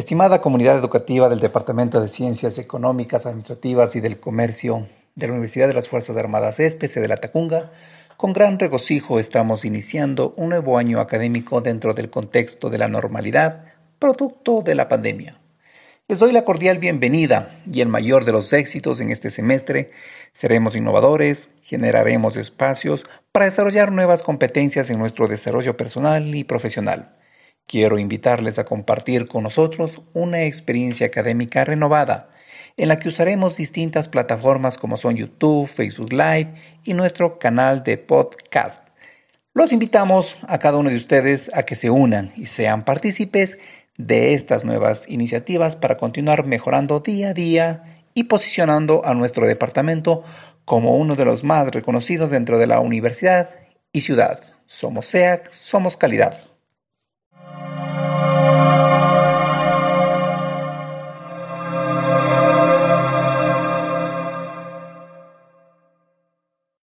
Estimada comunidad educativa del Departamento de Ciencias Económicas, Administrativas y del Comercio de la Universidad de las Fuerzas Armadas ESPECE de la Tacunga, con gran regocijo estamos iniciando un nuevo año académico dentro del contexto de la normalidad, producto de la pandemia. Les doy la cordial bienvenida y el mayor de los éxitos en este semestre. Seremos innovadores, generaremos espacios para desarrollar nuevas competencias en nuestro desarrollo personal y profesional. Quiero invitarles a compartir con nosotros una experiencia académica renovada, en la que usaremos distintas plataformas como son YouTube, Facebook Live y nuestro canal de podcast. Los invitamos a cada uno de ustedes a que se unan y sean partícipes de estas nuevas iniciativas para continuar mejorando día a día y posicionando a nuestro departamento como uno de los más reconocidos dentro de la universidad y ciudad. Somos SEAC, somos calidad.